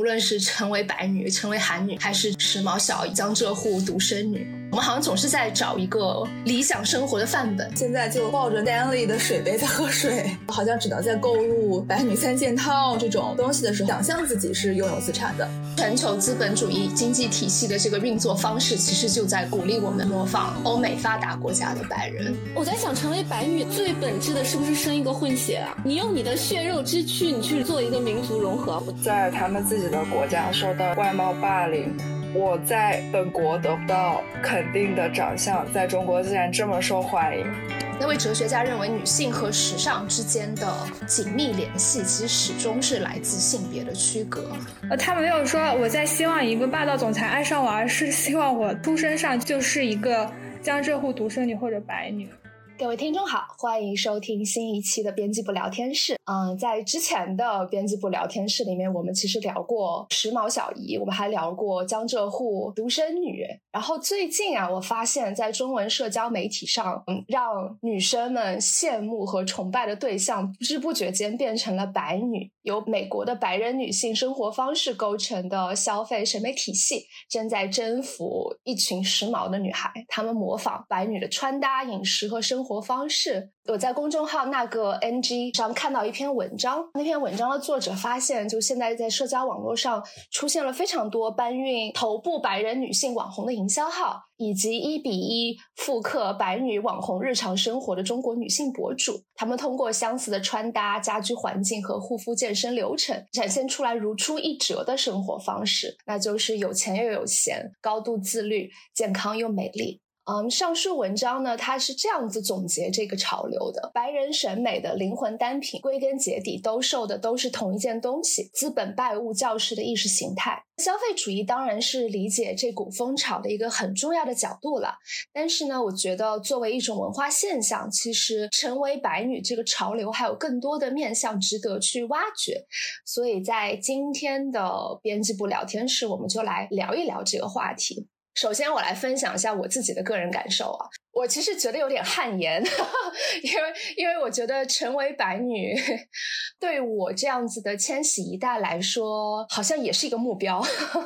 无论是成为白女、成为韩女，还是时髦小江浙沪独生女，我们好像总是在找一个理想生活的范本。现在就抱着 Stanley 的水杯在喝水，好像只能在购入白女三件套这种东西的时候，想象自己是拥有资产的。全球资本主义经济体系的这个运作方式，其实就在鼓励我们模仿欧美发达国家的白人。我在想，成为白女最本质的是不是生一个混血啊？你用你的血肉之躯，你去做一个民族融合，在他们自己的国家。受到外貌霸凌，我在本国得不到肯定的长相，在中国竟然这么受欢迎。那位哲学家认为，女性和时尚之间的紧密联系，其实始终是来自性别的区隔。呃，他没有说我在希望一个霸道总裁爱上我，而是希望我出身上就是一个江浙沪独生女或者白女。各位听众好，欢迎收听新一期的编辑部聊天室。嗯，在之前的编辑部聊天室里面，我们其实聊过时髦小姨，我们还聊过江浙沪独生女。然后最近啊，我发现，在中文社交媒体上，嗯，让女生们羡慕和崇拜的对象，不知不觉间变成了白女。由美国的白人女性生活方式构成的消费审美体系，正在征服一群时髦的女孩。她们模仿白女的穿搭、饮食和生活方式。我在公众号那个 NG 上看到一篇文章，那篇文章的作者发现，就现在在社交网络上出现了非常多搬运头部白人女性网红的营销号，以及一比一复刻白女网红日常生活的中国女性博主。他们通过相似的穿搭、家居环境和护肤健身流程，展现出来如出一辙的生活方式，那就是有钱又有闲，高度自律，健康又美丽。嗯，上述文章呢，它是这样子总结这个潮流的：白人审美的灵魂单品，归根结底都受的都是同一件东西——资本拜物教式的意识形态。消费主义当然是理解这股风潮的一个很重要的角度了。但是呢，我觉得作为一种文化现象，其实成为白女这个潮流还有更多的面向值得去挖掘。所以在今天的编辑部聊天室，我们就来聊一聊这个话题。首先，我来分享一下我自己的个人感受啊，我其实觉得有点汗颜，因为因为我觉得成为白女，对我这样子的千禧一代来说，好像也是一个目标，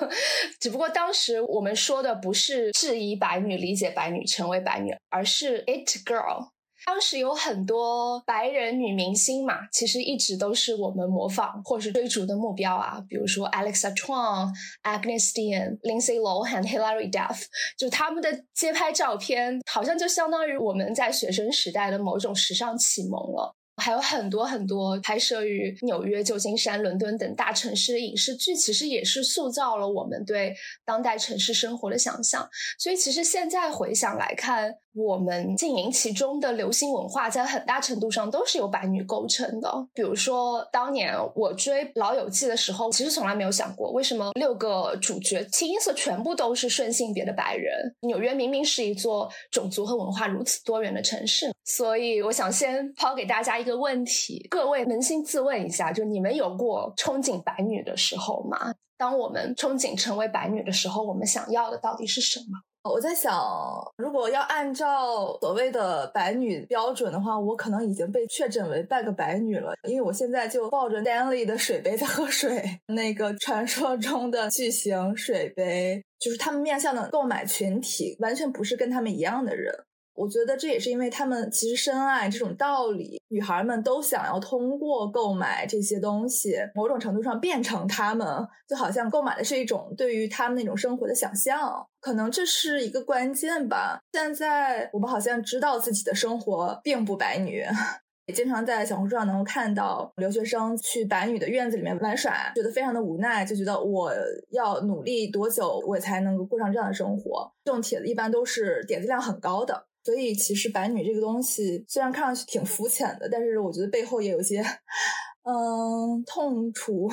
只不过当时我们说的不是质疑白女、理解白女、成为白女，而是 it girl。当时有很多白人女明星嘛，其实一直都是我们模仿或是追逐的目标啊。比如说 Alexa Chong、Agnes Dean、Lindsay Lohan、Hilary Duff，就他们的街拍照片，好像就相当于我们在学生时代的某种时尚启蒙了。还有很多很多拍摄于纽约、旧金山、伦敦等大城市的影视剧，其实也是塑造了我们对当代城市生活的想象。所以，其实现在回想来看，我们经营其中的流行文化，在很大程度上都是由白女构成的。比如说，当年我追《老友记》的时候，其实从来没有想过，为什么六个主角清一色全部都是顺性别的白人？纽约明明是一座种族和文化如此多元的城市。所以，我想先抛给大家一个问题：各位扪心自问一下，就你们有过憧憬白女的时候吗？当我们憧憬成为白女的时候，我们想要的到底是什么？我在想，如果要按照所谓的白女标准的话，我可能已经被确诊为半个白女了，因为我现在就抱着 Daily 的水杯在喝水。那个传说中的巨型水杯，就是他们面向的购买群体，完全不是跟他们一样的人。我觉得这也是因为他们其实深爱这种道理，女孩们都想要通过购买这些东西，某种程度上变成他们，就好像购买的是一种对于他们那种生活的想象，可能这是一个关键吧。现在我们好像知道自己的生活并不白女，也经常在小红书上能够看到留学生去白女的院子里面玩耍，觉得非常的无奈，就觉得我要努力多久我才能够过上这样的生活？这种帖子一般都是点击量很高的。所以，其实白女这个东西虽然看上去挺肤浅的，但是我觉得背后也有些，嗯，痛楚。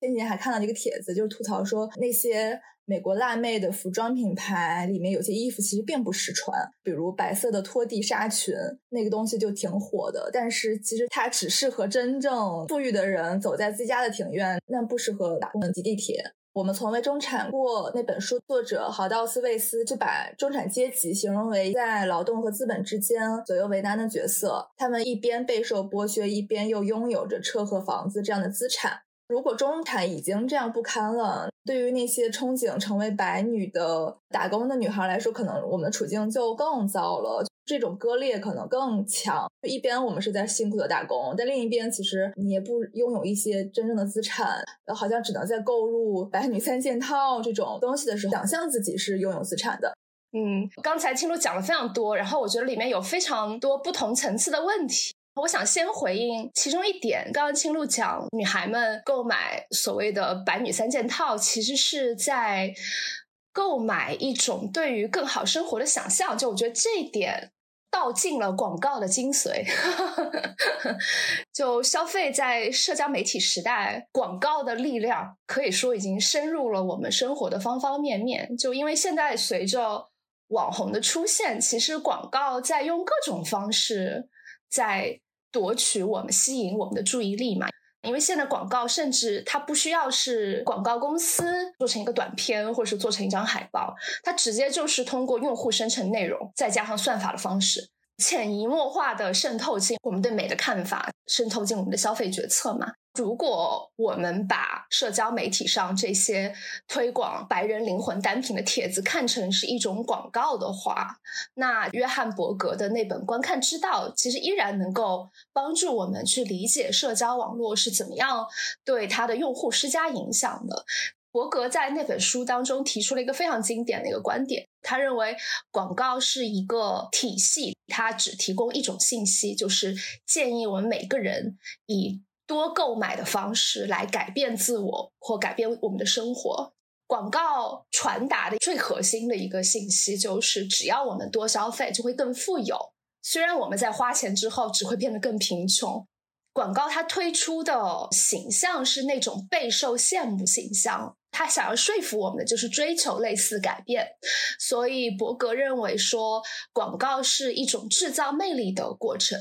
前几天还看到一个帖子，就是吐槽说那些美国辣妹的服装品牌里面有些衣服其实并不实穿，比如白色的拖地纱裙，那个东西就挺火的。但是其实它只适合真正富裕的人走在自家的庭院，那不适合打工挤地铁。我们从未中产过那本书，作者豪道斯魏斯就把中产阶级形容为在劳动和资本之间左右为难的角色。他们一边备受剥削，一边又拥有着车和房子这样的资产。如果中产已经这样不堪了，对于那些憧憬成为白女的打工的女孩来说，可能我们的处境就更糟了。这种割裂可能更强。一边我们是在辛苦的打工，但另一边其实你也不拥有一些真正的资产，好像只能在购入白女三件套这种东西的时候，想象自己是拥有资产的。嗯，刚才青鹿讲了非常多，然后我觉得里面有非常多不同层次的问题。我想先回应其中一点，刚刚青鹿讲，女孩们购买所谓的“白女三件套”，其实是在购买一种对于更好生活的想象。就我觉得这一点道尽了广告的精髓。就消费在社交媒体时代，广告的力量可以说已经深入了我们生活的方方面面。就因为现在随着网红的出现，其实广告在用各种方式在。夺取我们、吸引我们的注意力嘛？因为现在广告甚至它不需要是广告公司做成一个短片，或者是做成一张海报，它直接就是通过用户生成内容，再加上算法的方式，潜移默化的渗透进我们对美的看法，渗透进我们的消费决策嘛。如果我们把社交媒体上这些推广白人灵魂单品的帖子看成是一种广告的话，那约翰伯格的那本《观看之道》其实依然能够帮助我们去理解社交网络是怎么样对它的用户施加影响的。伯格在那本书当中提出了一个非常经典的一个观点，他认为广告是一个体系，它只提供一种信息，就是建议我们每个人以。多购买的方式来改变自我或改变我们的生活。广告传达的最核心的一个信息就是，只要我们多消费，就会更富有。虽然我们在花钱之后只会变得更贫穷。广告它推出的形象是那种备受羡慕形象。他想要说服我们的就是追求类似改变，所以伯格认为说广告是一种制造魅力的过程，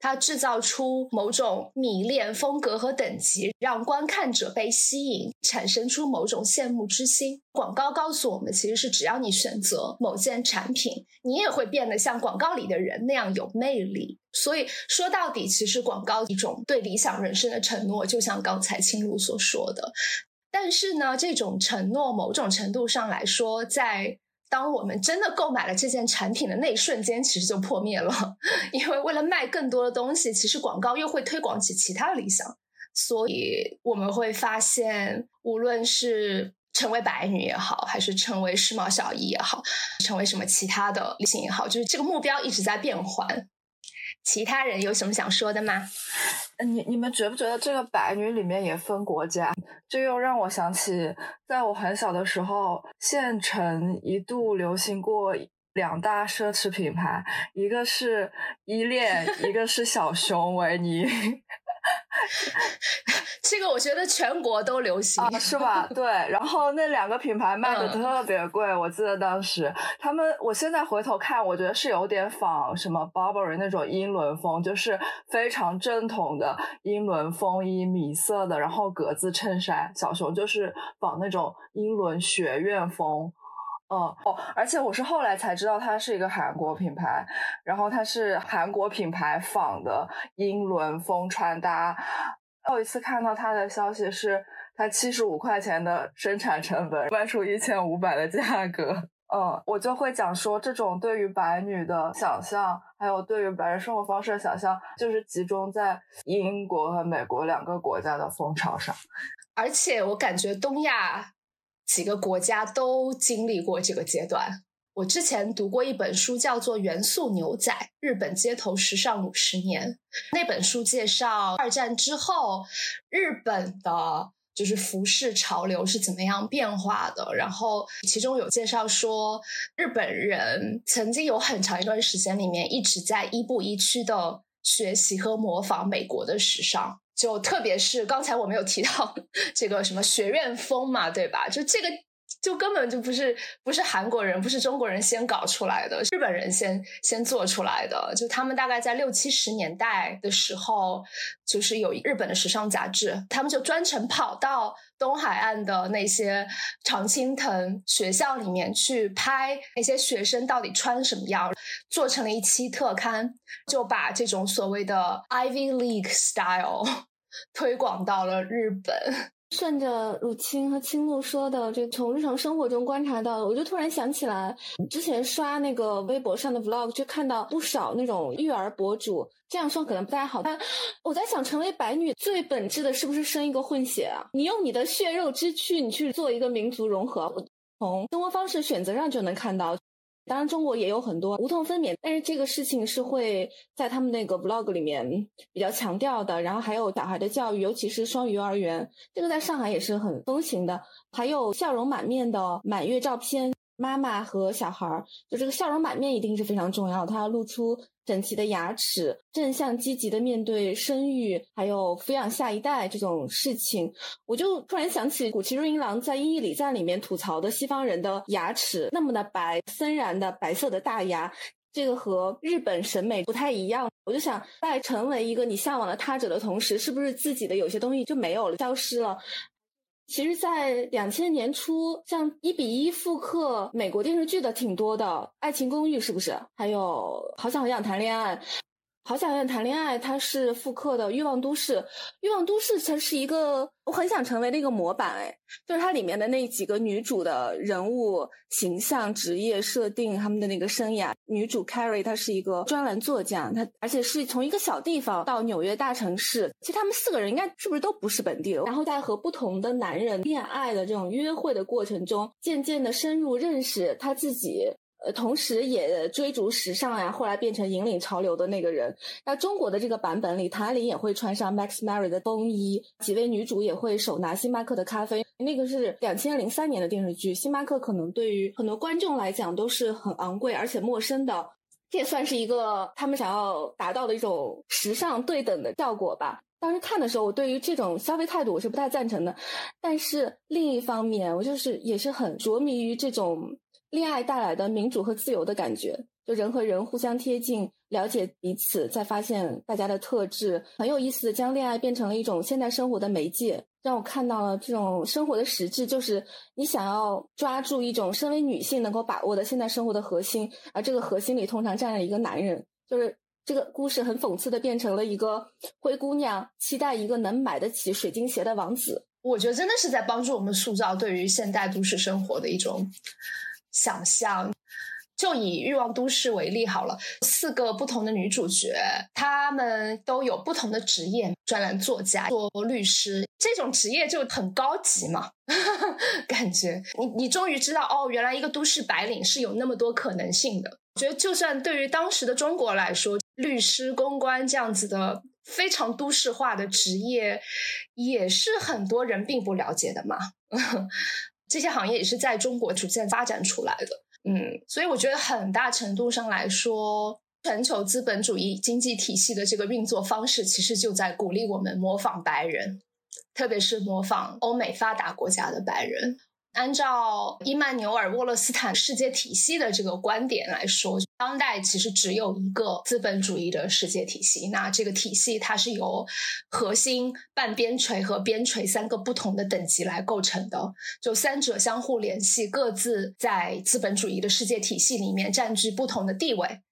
它制造出某种迷恋风格和等级，让观看者被吸引，产生出某种羡慕之心。广告告诉我们，其实是只要你选择某件产品，你也会变得像广告里的人那样有魅力。所以说到底，其实广告一种对理想人生的承诺，就像刚才青露所说的。但是呢，这种承诺某种程度上来说，在当我们真的购买了这件产品的那一瞬间，其实就破灭了。因为为了卖更多的东西，其实广告又会推广起其他的理想，所以我们会发现，无论是成为白女也好，还是成为时髦小姨也好，成为什么其他的女性也好，就是这个目标一直在变换。其他人有什么想说的吗？嗯你你们觉不觉得这个白女里面也分国家？这又让我想起，在我很小的时候，县城一度流行过两大奢侈品牌，一个是依恋，一个是小熊维尼。这个我觉得全国都流行，是吧？对，然后那两个品牌卖的特别贵，我记得当时他们，我现在回头看，我觉得是有点仿什么 Burberry 那种英伦风，就是非常正统的英伦风衣，米色的，然后格子衬衫。小熊就是仿那种英伦学院风，嗯哦，而且我是后来才知道它是一个韩国品牌，然后它是韩国品牌仿的英伦风穿搭。后一次看到它的消息是，它七十五块钱的生产成本卖出一千五百的价格。嗯，我就会讲说，这种对于白女的想象，还有对于白人生活方式的想象，就是集中在英国和美国两个国家的风潮上。而且我感觉东亚几个国家都经历过这个阶段。我之前读过一本书，叫做《元素牛仔：日本街头时尚五十年》。那本书介绍二战之后日本的，就是服饰潮流是怎么样变化的。然后其中有介绍说，日本人曾经有很长一段时间里面一直在一步一趋的学习和模仿美国的时尚。就特别是刚才我们有提到 这个什么学院风嘛，对吧？就这个。就根本就不是不是韩国人，不是中国人先搞出来的，日本人先先做出来的。就他们大概在六七十年代的时候，就是有日本的时尚杂志，他们就专程跑到东海岸的那些常青藤学校里面去拍那些学生到底穿什么样，做成了一期特刊，就把这种所谓的 Ivy League style。推广到了日本。顺着乳清和青露说的，这从日常生活中观察到，我就突然想起来，之前刷那个微博上的 vlog，就看到不少那种育儿博主。这样说可能不太好，但我在想，成为白女最本质的是不是生一个混血啊？你用你的血肉之躯，你去做一个民族融合，从生活方式选择上就能看到。当然，中国也有很多无痛分娩，但是这个事情是会在他们那个 vlog 里面比较强调的。然后还有小孩的教育，尤其是双语幼儿园，这个在上海也是很风行的。还有笑容满面的满月照片，妈妈和小孩儿，就这个笑容满面一定是非常重要，他要露出。整齐的牙齿，正向积极的面对生育，还有抚养下一代这种事情，我就突然想起古奇润一郎在《英译礼赞》里面吐槽的西方人的牙齿那么的白，森然的白色的大牙，这个和日本审美不太一样。我就想，在成为一个你向往的他者的同时，是不是自己的有些东西就没有了，消失了？其实，在两千年初，像一比一复刻美国电视剧的挺多的，《爱情公寓》是不是？还有《好想好想谈恋爱》。好想要谈恋爱，它是复刻的《欲望都市》。《欲望都市》它是一个我很想成为的一个模板，哎，就是它里面的那几个女主的人物形象、职业设定、他们的那个生涯。女主 Carrie 她是一个专栏作家，她而且是从一个小地方到纽约大城市。其实他们四个人应该是不是都不是本地人？然后在和不同的男人恋爱的这种约会的过程中，渐渐的深入认识她自己。同时也追逐时尚呀，后来变成引领潮流的那个人。那中国的这个版本里，唐爱玲也会穿上 Max Mary 的风衣，几位女主也会手拿星巴克的咖啡。那个是两千零三年的电视剧，星巴克可能对于很多观众来讲都是很昂贵而且陌生的，这也算是一个他们想要达到的一种时尚对等的效果吧。当时看的时候，我对于这种消费态度我是不太赞成的，但是另一方面，我就是也是很着迷于这种。恋爱带来的民主和自由的感觉，就人和人互相贴近，了解彼此，再发现大家的特质，很有意思的将恋爱变成了一种现代生活的媒介，让我看到了这种生活的实质，就是你想要抓住一种身为女性能够把握的现代生活的核心，而这个核心里通常站着一个男人，就是这个故事很讽刺的变成了一个灰姑娘期待一个能买得起水晶鞋的王子，我觉得真的是在帮助我们塑造对于现代都市生活的一种。想象，就以《欲望都市》为例好了，四个不同的女主角，她们都有不同的职业，专栏作家、做律师，这种职业就很高级嘛，感觉你你终于知道哦，原来一个都市白领是有那么多可能性的。我觉得，就算对于当时的中国来说，律师、公关这样子的非常都市化的职业，也是很多人并不了解的嘛。这些行业也是在中国逐渐发展出来的，嗯，所以我觉得很大程度上来说，全球资本主义经济体系的这个运作方式，其实就在鼓励我们模仿白人，特别是模仿欧美发达国家的白人。按照伊曼纽尔·沃勒斯坦世界体系的这个观点来说，当代其实只有一个资本主义的世界体系。那这个体系它是由核心、半边陲和边陲三个不同的等级来构成的，就三者相互联系，各自在资本主义的世界体系里面占据不同的地位。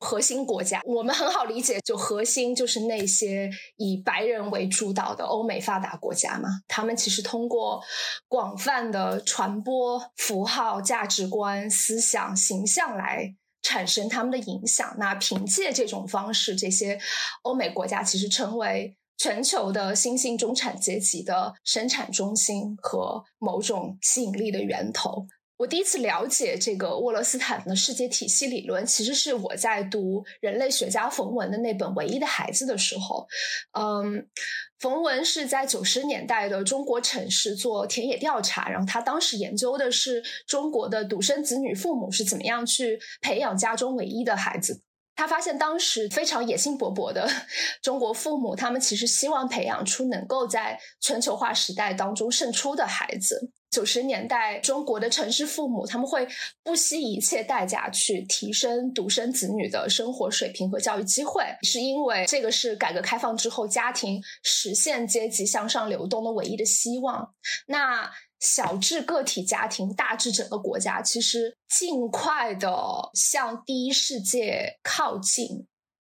核心国家，我们很好理解，就核心就是那些以白人为主导的欧美发达国家嘛。他们其实通过广泛的传播符号、价值观、思想、形象来产生他们的影响。那凭借这种方式，这些欧美国家其实成为全球的新兴中产阶级的生产中心和某种吸引力的源头。我第一次了解这个沃勒斯坦的世界体系理论，其实是我在读人类学家冯文的那本《唯一的孩子》的时候。嗯，冯文是在九十年代的中国城市做田野调查，然后他当时研究的是中国的独生子女父母是怎么样去培养家中唯一的孩子。他发现当时非常野心勃勃的 中国父母，他们其实希望培养出能够在全球化时代当中胜出的孩子。九十年代中国的城市父母，他们会不惜一切代价去提升独生子女的生活水平和教育机会，是因为这个是改革开放之后家庭实现阶级向上流动的唯一的希望。那小至个体家庭，大至整个国家，其实尽快的向第一世界靠近，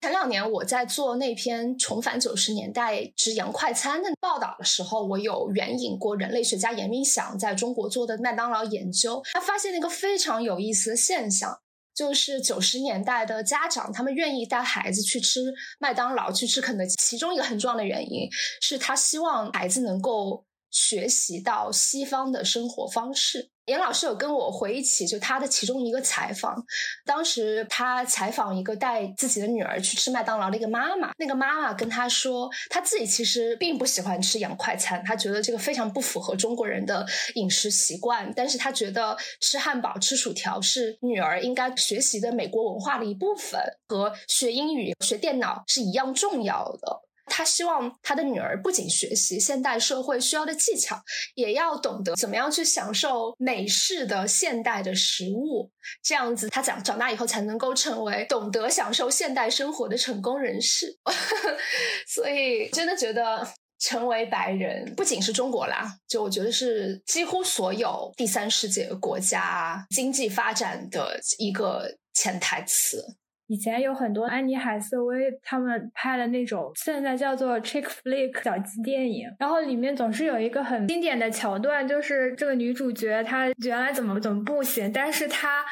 前两年我在做那篇《重返九十年代之洋快餐》的报道的时候，我有援引过人类学家严明祥在中国做的麦当劳研究，他发现了一个非常有意思的现象，就是九十年代的家长他们愿意带孩子去吃麦当劳、去吃肯德基，其中一个很重要的原因是他希望孩子能够学习到西方的生活方式。严老师有跟我回忆起，就他的其中一个采访，当时他采访一个带自己的女儿去吃麦当劳的一个妈妈，那个妈妈跟他说，他自己其实并不喜欢吃洋快餐，他觉得这个非常不符合中国人的饮食习惯，但是他觉得吃汉堡、吃薯条是女儿应该学习的美国文化的一部分，和学英语、学电脑是一样重要的。他希望他的女儿不仅学习现代社会需要的技巧，也要懂得怎么样去享受美式的现代的食物。这样子，他长长大以后才能够成为懂得享受现代生活的成功人士。所以，真的觉得成为白人不仅是中国啦，就我觉得是几乎所有第三世界国家经济发展的一个潜台词。以前有很多安妮海瑟薇他们拍的那种，现在叫做 chick flick 小鸡电影，然后里面总是有一个很经典的桥段，就是这个女主角她原来怎么怎么不行，但是她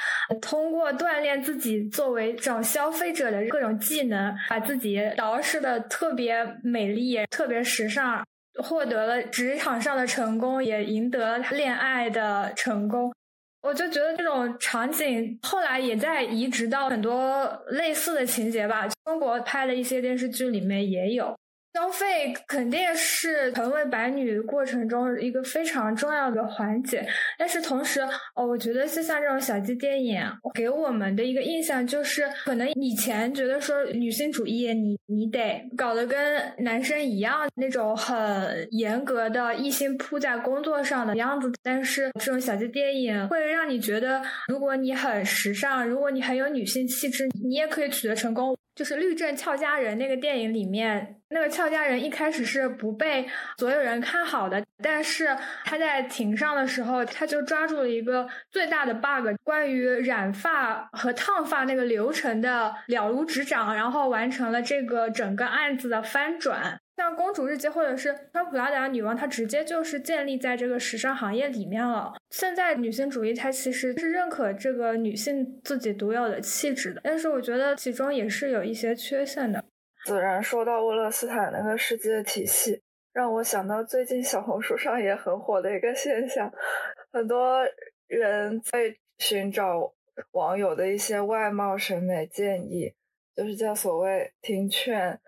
通过锻炼自己作为这种消费者的各种技能，把自己捯饬的特别美丽、特别时尚，获得了职场上的成功，也赢得了恋爱的成功。我就觉得这种场景后来也在移植到很多类似的情节吧，中国拍的一些电视剧里面也有。消费肯定是成为白女过程中一个非常重要的环节，但是同时，哦，我觉得就像这种小鸡电影，给我们的一个印象就是，可能以前觉得说女性主义，你你得搞得跟男生一样那种很严格的一心扑在工作上的样子，但是这种小鸡电影会让你觉得，如果你很时尚，如果你很有女性气质，你也可以取得成功。就是《律政俏佳人》那个电影里面，那个俏佳人一开始是不被所有人看好的，但是他在庭上的时候，他就抓住了一个最大的 bug，关于染发和烫发那个流程的了如指掌，然后完成了这个整个案子的翻转。像《公主日记》或者是《穿普拉达女王》，它直接就是建立在这个时尚行业里面了。现在女性主义它其实是认可这个女性自己独有的气质的，但是我觉得其中也是有一些缺陷的。子然说到沃勒斯坦那个世界体系，让我想到最近小红书上也很火的一个现象，很多人在寻找网友的一些外貌审美建议，就是叫所谓听劝。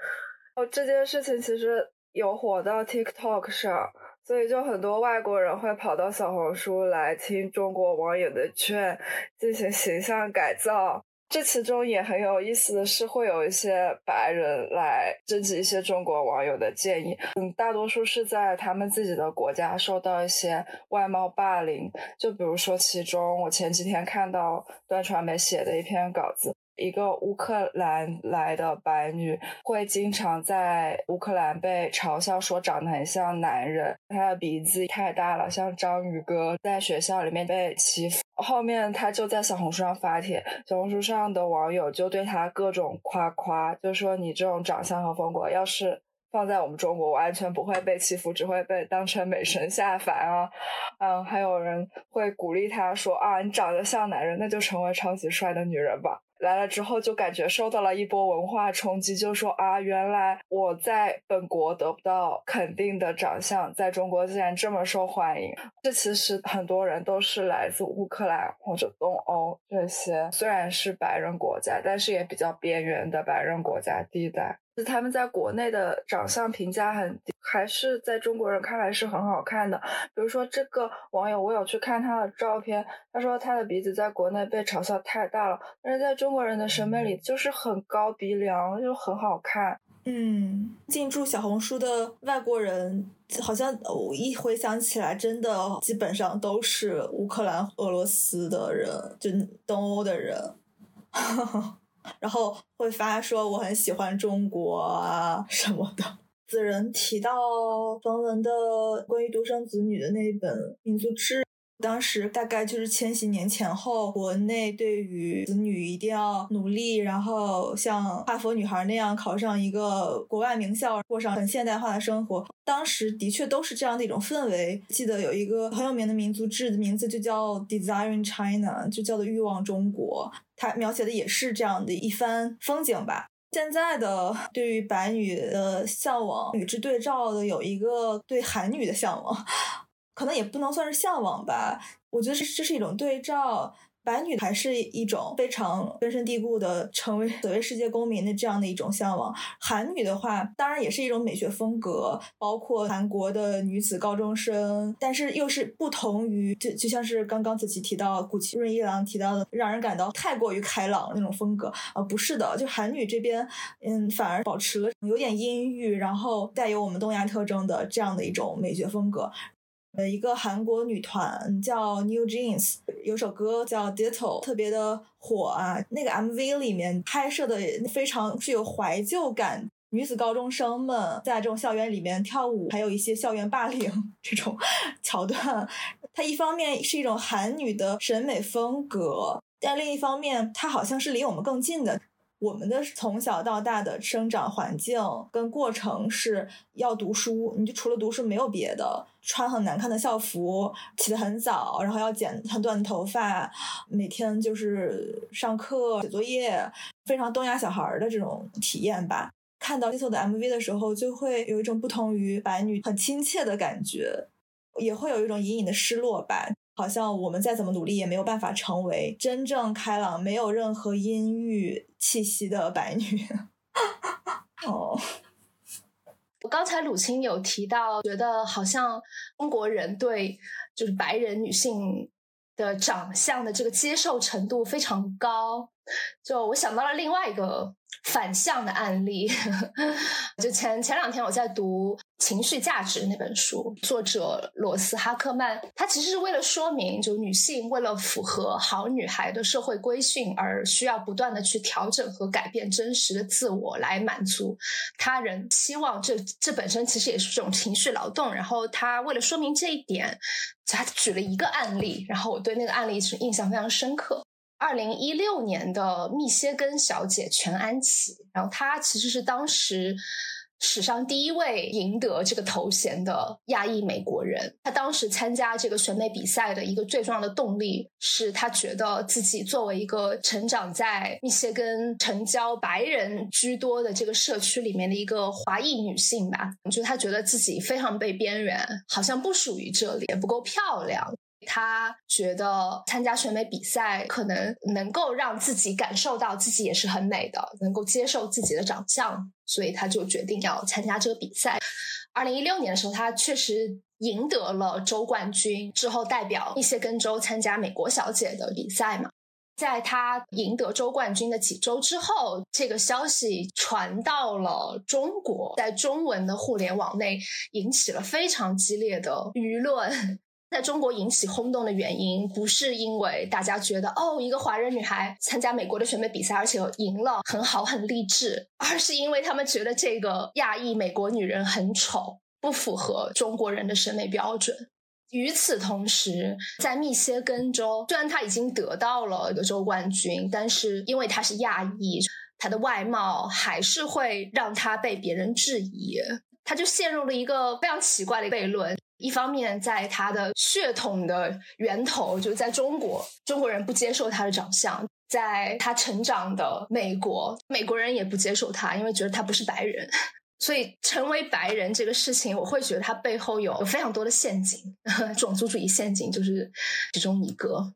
这件事情其实有火到 TikTok 上，所以就很多外国人会跑到小红书来听中国网友的劝，进行形象改造。这其中也很有意思的是，会有一些白人来征集一些中国网友的建议。嗯，大多数是在他们自己的国家受到一些外貌霸凌。就比如说，其中我前几天看到端传媒写的一篇稿子。一个乌克兰来的白女会经常在乌克兰被嘲笑说长得很像男人，她的鼻子太大了，像章鱼哥，在学校里面被欺负。后面她就在小红书上发帖，小红书上的网友就对她各种夸夸，就说你这种长相和风格，要是放在我们中国，完全不会被欺负，只会被当成美神下凡啊。嗯，还有人会鼓励她说啊，你长得像男人，那就成为超级帅的女人吧。来了之后就感觉受到了一波文化冲击，就说啊，原来我在本国得不到肯定的长相，在中国竟然这么受欢迎。这其实很多人都是来自乌克兰或者东欧这些，虽然是白人国家，但是也比较边缘的白人国家地带。他们在国内的长相评价很低，还是在中国人看来是很好看的。比如说这个网友，我有去看他的照片，他说他的鼻子在国内被嘲笑太大了，但是在中国人的审美里就是很高鼻梁，就很好看。嗯，进驻小红书的外国人，好像我一回想起来，真的基本上都是乌克兰、俄罗斯的人，就东欧的人。然后会发说我很喜欢中国啊什么的。子仁提到冯文的关于独生子女的那一本《民族志》，当时大概就是千禧年前后，国内对于子女一定要努力，然后像哈佛女孩那样考上一个国外名校，过上很现代化的生活。当时的确都是这样的一种氛围。记得有一个很有名的民族志的名字就叫《Desire in China》，就叫做欲望中国。它描写的也是这样的一番风景吧。现在的对于白女的向往与之对照的有一个对韩女的向往。可能也不能算是向往吧，我觉得这这是一种对照。白女还是一种非常根深蒂固的成为所谓世界公民的这样的一种向往。韩女的话，当然也是一种美学风格，包括韩国的女子高中生，但是又是不同于就就像是刚刚子琪提到古奇润一郎提到的，让人感到太过于开朗那种风格啊，不是的，就韩女这边，嗯，反而保持了有点阴郁，然后带有我们东亚特征的这样的一种美学风格。呃，一个韩国女团叫 New Jeans，有首歌叫 Ditto，特别的火啊。那个 MV 里面拍摄的非常具有怀旧感，女子高中生们在这种校园里面跳舞，还有一些校园霸凌 这种 桥段。它一方面是一种韩女的审美风格，但另一方面，它好像是离我们更近的。我们的从小到大的生长环境跟过程是要读书，你就除了读书没有别的。穿很难看的校服，起得很早，然后要剪很短的头发，每天就是上课写作业，非常东亚小孩的这种体验吧。看到 Little 的 MV 的时候，就会有一种不同于白女很亲切的感觉，也会有一种隐隐的失落吧。好像我们再怎么努力，也没有办法成为真正开朗、没有任何阴郁气息的白女。哦，我刚才鲁青有提到，觉得好像中国人对就是白人女性的长相的这个接受程度非常高，就我想到了另外一个。反向的案例，就前前两天我在读《情绪价值》那本书，作者罗斯哈克曼，他其实是为了说明，就女性为了符合好女孩的社会规训，而需要不断的去调整和改变真实的自我，来满足他人期望。这这本身其实也是这种情绪劳动。然后他为了说明这一点，他举了一个案例，然后我对那个案例是印象非常深刻。二零一六年的密歇根小姐全安琪，然后她其实是当时史上第一位赢得这个头衔的亚裔美国人。她当时参加这个选美比赛的一个最重要的动力，是她觉得自己作为一个成长在密歇根城郊白人居多的这个社区里面的一个华裔女性吧，就她觉得自己非常被边缘，好像不属于这里，也不够漂亮。他觉得参加选美比赛可能能够让自己感受到自己也是很美的，能够接受自己的长相，所以他就决定要参加这个比赛。二零一六年的时候，他确实赢得了州冠军，之后代表密歇根州参加美国小姐的比赛嘛。在他赢得州冠军的几周之后，这个消息传到了中国，在中文的互联网内引起了非常激烈的舆论。在中国引起轰动的原因，不是因为大家觉得哦，一个华人女孩参加美国的选美比赛，而且赢了，很好，很励志，而是因为他们觉得这个亚裔美国女人很丑，不符合中国人的审美标准。与此同时，在密歇根州，虽然她已经得到了一个州冠军，但是因为她是亚裔，她的外貌还是会让她被别人质疑，她就陷入了一个非常奇怪的悖论。一方面，在他的血统的源头，就在中国，中国人不接受他的长相；在他成长的美国，美国人也不接受他，因为觉得他不是白人。所以，成为白人这个事情，我会觉得他背后有非常多的陷阱，种族主义陷阱就是其中一个。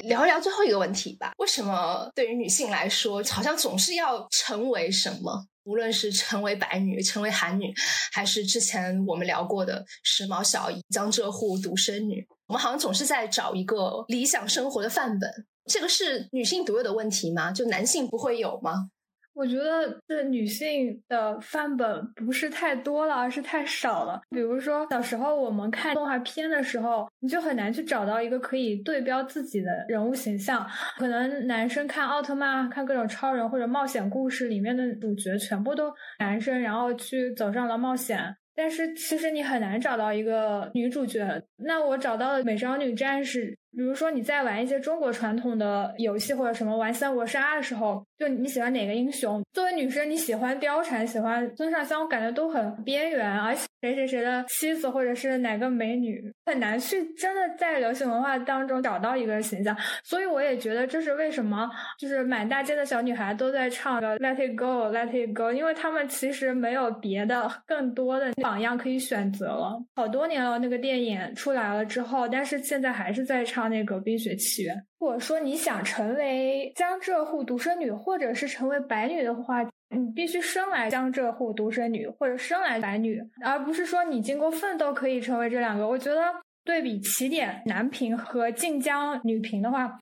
聊一聊最后一个问题吧。为什么对于女性来说，好像总是要成为什么？无论是成为白女、成为韩女，还是之前我们聊过的时髦小姨、江浙沪独生女，我们好像总是在找一个理想生活的范本。这个是女性独有的问题吗？就男性不会有吗？我觉得这女性的范本不是太多了，而是太少了。比如说小时候我们看动画片的时候，你就很难去找到一个可以对标自己的人物形象。可能男生看奥特曼、看各种超人或者冒险故事里面的主角全部都男生，然后去走上了冒险。但是其实你很难找到一个女主角。那我找到了美少女战士。比如说你在玩一些中国传统的游戏或者什么玩三国杀的时候，就你喜欢哪个英雄？作为女生，你喜欢貂蝉、喜欢孙尚香，我感觉都很边缘，而且谁谁谁的妻子或者是哪个美女，很难去真的在流行文化当中找到一个形象。所以我也觉得这是为什么，就是满大街的小女孩都在唱的 Let It Go, Let It Go，因为她们其实没有别的更多的榜样可以选择了。好多年了，那个电影出来了之后，但是现在还是在唱。那个《冰雪奇缘》，如果说你想成为江浙沪独生女，或者是成为白女的话，你必须生来江浙沪独生女，或者生来白女，而不是说你经过奋斗可以成为这两个。我觉得对比起点男频和晋江女频的话。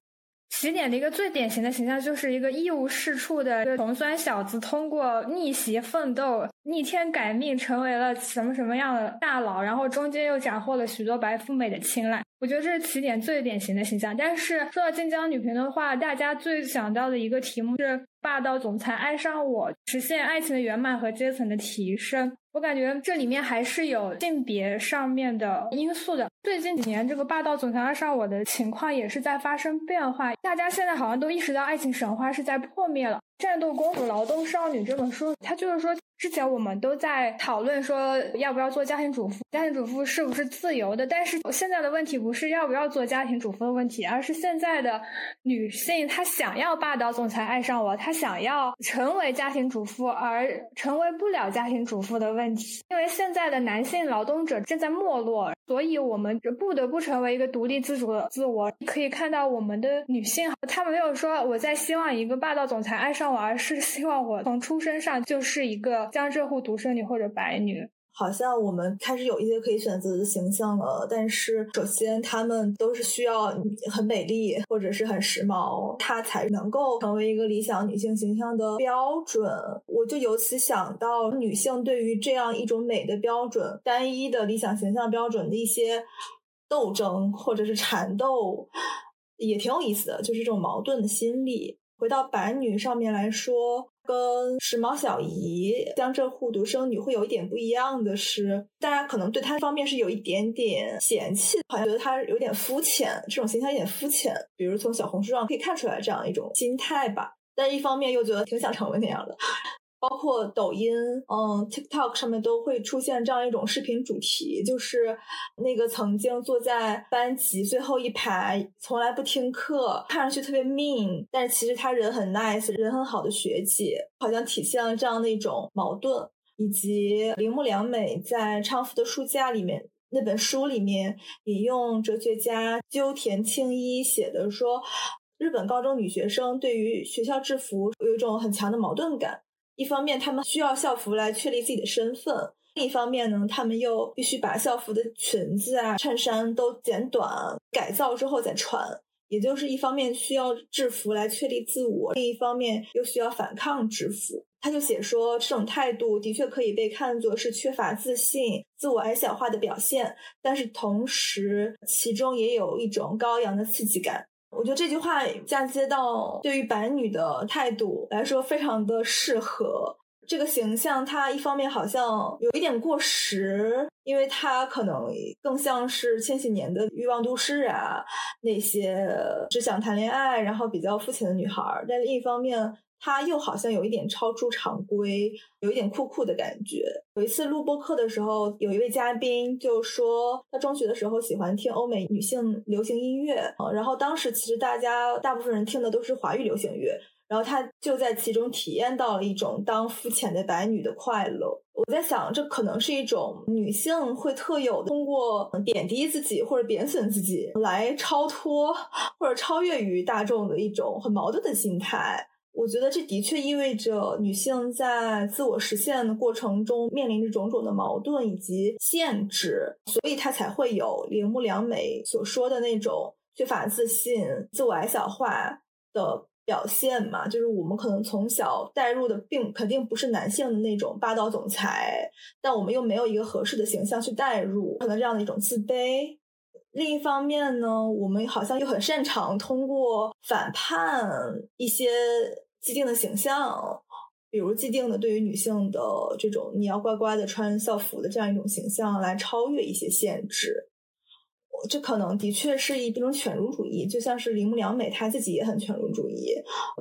起点的一个最典型的形象，就是一个一无是处的穷酸小子，通过逆袭奋斗、逆天改命，成为了什么什么样的大佬，然后中间又斩获了许多白富美的青睐。我觉得这是起点最典型的形象。但是说到晋江女频的话，大家最想到的一个题目是霸道总裁爱上我，实现爱情的圆满和阶层的提升。我感觉这里面还是有性别上面的因素的。最近几年，这个霸道总裁爱上我的情况也是在发生变化。大家现在好像都意识到，爱情神话是在破灭了。《战斗公主、劳动少女》这本书，它就是说，之前我们都在讨论说要不要做家庭主妇，家庭主妇是不是自由的？但是现在的问题不是要不要做家庭主妇的问题，而是现在的女性她想要霸道总裁爱上我，她想要成为家庭主妇而成为不了家庭主妇的问题。因为现在的男性劳动者正在没落，所以我们不得不成为一个独立自主的自我。可以看到我们的女性，她没有说我在希望一个霸道总裁爱上我。而是希望我从出生上就是一个江浙沪独生女或者白女。好像我们开始有一些可以选择的形象了，但是首先他们都是需要很美丽或者是很时髦，她才能够成为一个理想女性形象的标准。我就由此想到，女性对于这样一种美的标准、单一的理想形象标准的一些斗争或者是缠斗，也挺有意思的，就是这种矛盾的心理。回到白女上面来说，跟时髦小姨、江浙沪独生女会有一点不一样的是，大家可能对她方面是有一点点嫌弃，好像觉得她有点肤浅，这种形象有点肤浅。比如从小红书上可以看出来这样一种心态吧，但一方面又觉得挺想成为那样的。包括抖音，嗯，TikTok 上面都会出现这样一种视频主题，就是那个曾经坐在班级最后一排，从来不听课，看上去特别 mean，但是其实他人很 nice，人很好的学姐，好像体现了这样的一种矛盾。以及铃木良美在《昌福的书架》里面那本书里面引用哲学家鸠田清一写的说，日本高中女学生对于学校制服有一种很强的矛盾感。一方面，他们需要校服来确立自己的身份；另一方面呢，他们又必须把校服的裙子啊、衬衫都剪短、改造之后再穿。也就是一方面需要制服来确立自我，另一方面又需要反抗制服。他就写说，这种态度的确可以被看作是缺乏自信、自我矮小化的表现，但是同时其中也有一种高扬的刺激感。我觉得这句话嫁接到对于白女的态度来说，非常的适合这个形象。它一方面好像有一点过时，因为它可能更像是千禧年的欲望都市啊，那些只想谈恋爱，然后比较肤浅的女孩。但另一方面，他又好像有一点超出常规，有一点酷酷的感觉。有一次录播课的时候，有一位嘉宾就说，他中学的时候喜欢听欧美女性流行音乐，然后当时其实大家大部分人听的都是华语流行乐，然后他就在其中体验到了一种当肤浅的白女的快乐。我在想，这可能是一种女性会特有的，通过贬低自己或者贬损自己来超脱或者超越于大众的一种很矛盾的心态。我觉得这的确意味着女性在自我实现的过程中面临着种种的矛盾以及限制，所以她才会有铃木良美所说的那种缺乏自信、自我矮小化的表现嘛，就是我们可能从小带入的并肯定不是男性的那种霸道总裁，但我们又没有一个合适的形象去带入，可能这样的一种自卑。另一方面呢，我们好像又很擅长通过反叛一些既定的形象，比如既定的对于女性的这种你要乖乖的穿校服的这样一种形象，来超越一些限制。这可能的确是一种犬儒主义，就像是铃木良美她自己也很犬儒主义，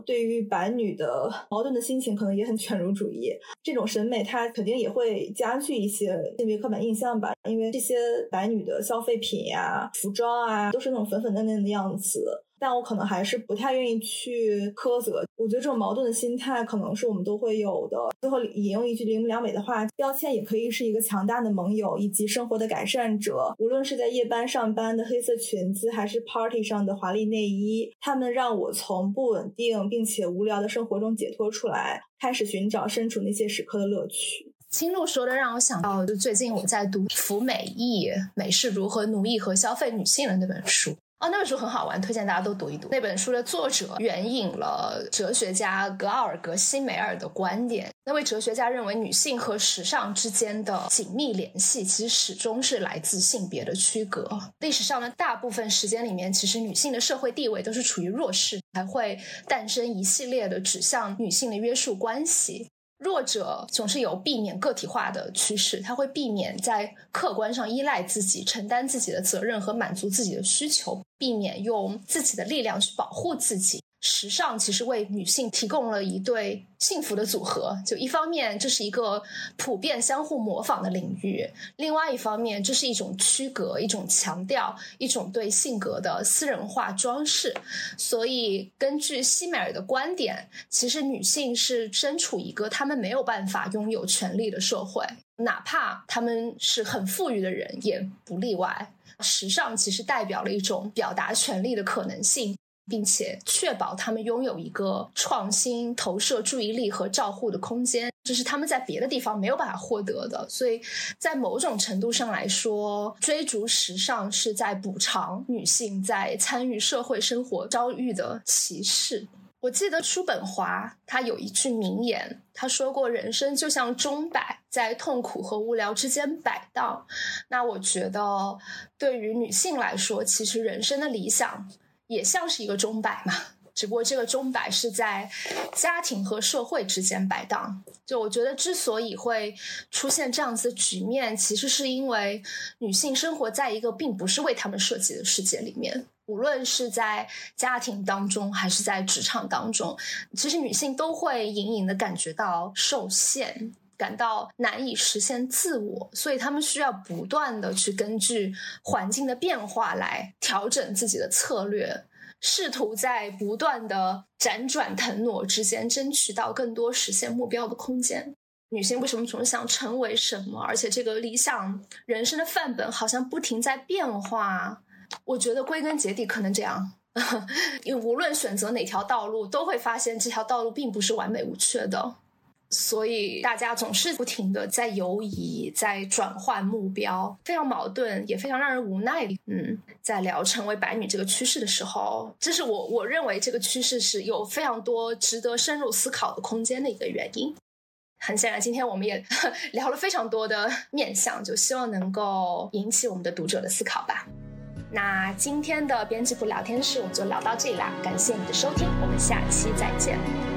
对于白女的矛盾的心情可能也很犬儒主义。这种审美它肯定也会加剧一些性别刻板印象吧，因为这些白女的消费品呀、服装啊，都是那种粉粉嫩嫩的样子。但我可能还是不太愿意去苛责。我觉得这种矛盾的心态可能是我们都会有的。最后引用一句铃木良美的话：“标签也可以是一个强大的盟友以及生活的改善者。无论是在夜班上班的黑色裙子，还是 party 上的华丽内衣，他们让我从不稳定并且无聊的生活中解脱出来，开始寻找身处那些时刻的乐趣。”青露说的让我想到，就最近我在读《服美役：美是如何奴役和消费女性的》那本书。哦，那本书很好玩，推荐大家都读一读。那本书的作者援引了哲学家格奥尔格·西梅尔的观点。那位哲学家认为，女性和时尚之间的紧密联系，其实始终是来自性别的区隔。历史上的大部分时间里面，其实女性的社会地位都是处于弱势，才会诞生一系列的指向女性的约束关系。弱者总是有避免个体化的趋势，他会避免在客观上依赖自己、承担自己的责任和满足自己的需求，避免用自己的力量去保护自己。时尚其实为女性提供了一对幸福的组合，就一方面这是一个普遍相互模仿的领域，另外一方面这是一种区隔、一种强调、一种对性格的私人化装饰。所以，根据西美尔的观点，其实女性是身处一个她们没有办法拥有权利的社会，哪怕她们是很富裕的人也不例外。时尚其实代表了一种表达权利的可能性。并且确保他们拥有一个创新、投射注意力和照护的空间，这是他们在别的地方没有办法获得的。所以在某种程度上来说，追逐时尚是在补偿女性在参与社会生活遭遇的歧视。我记得叔本华他有一句名言，他说过：“人生就像钟摆，在痛苦和无聊之间摆荡。”那我觉得，对于女性来说，其实人生的理想。也像是一个钟摆嘛，只不过这个钟摆是在家庭和社会之间摆荡。就我觉得，之所以会出现这样子的局面，其实是因为女性生活在一个并不是为她们设计的世界里面。无论是在家庭当中，还是在职场当中，其实女性都会隐隐的感觉到受限，感到难以实现自我，所以他们需要不断的去根据环境的变化来调整自己的策略。试图在不断的辗转腾挪之间争取到更多实现目标的空间。女性为什么总是想成为什么？而且这个理想人生的范本好像不停在变化。我觉得归根结底可能这样，因为无论选择哪条道路，都会发现这条道路并不是完美无缺的。所以大家总是不停的在犹疑，在转换目标，非常矛盾，也非常让人无奈。嗯，在聊成为白女这个趋势的时候，这是我我认为这个趋势是有非常多值得深入思考的空间的一个原因。很显然，今天我们也 聊了非常多的面向，就希望能够引起我们的读者的思考吧。那今天的编辑部聊天室我们就聊到这里啦，感谢你的收听，我们下期再见。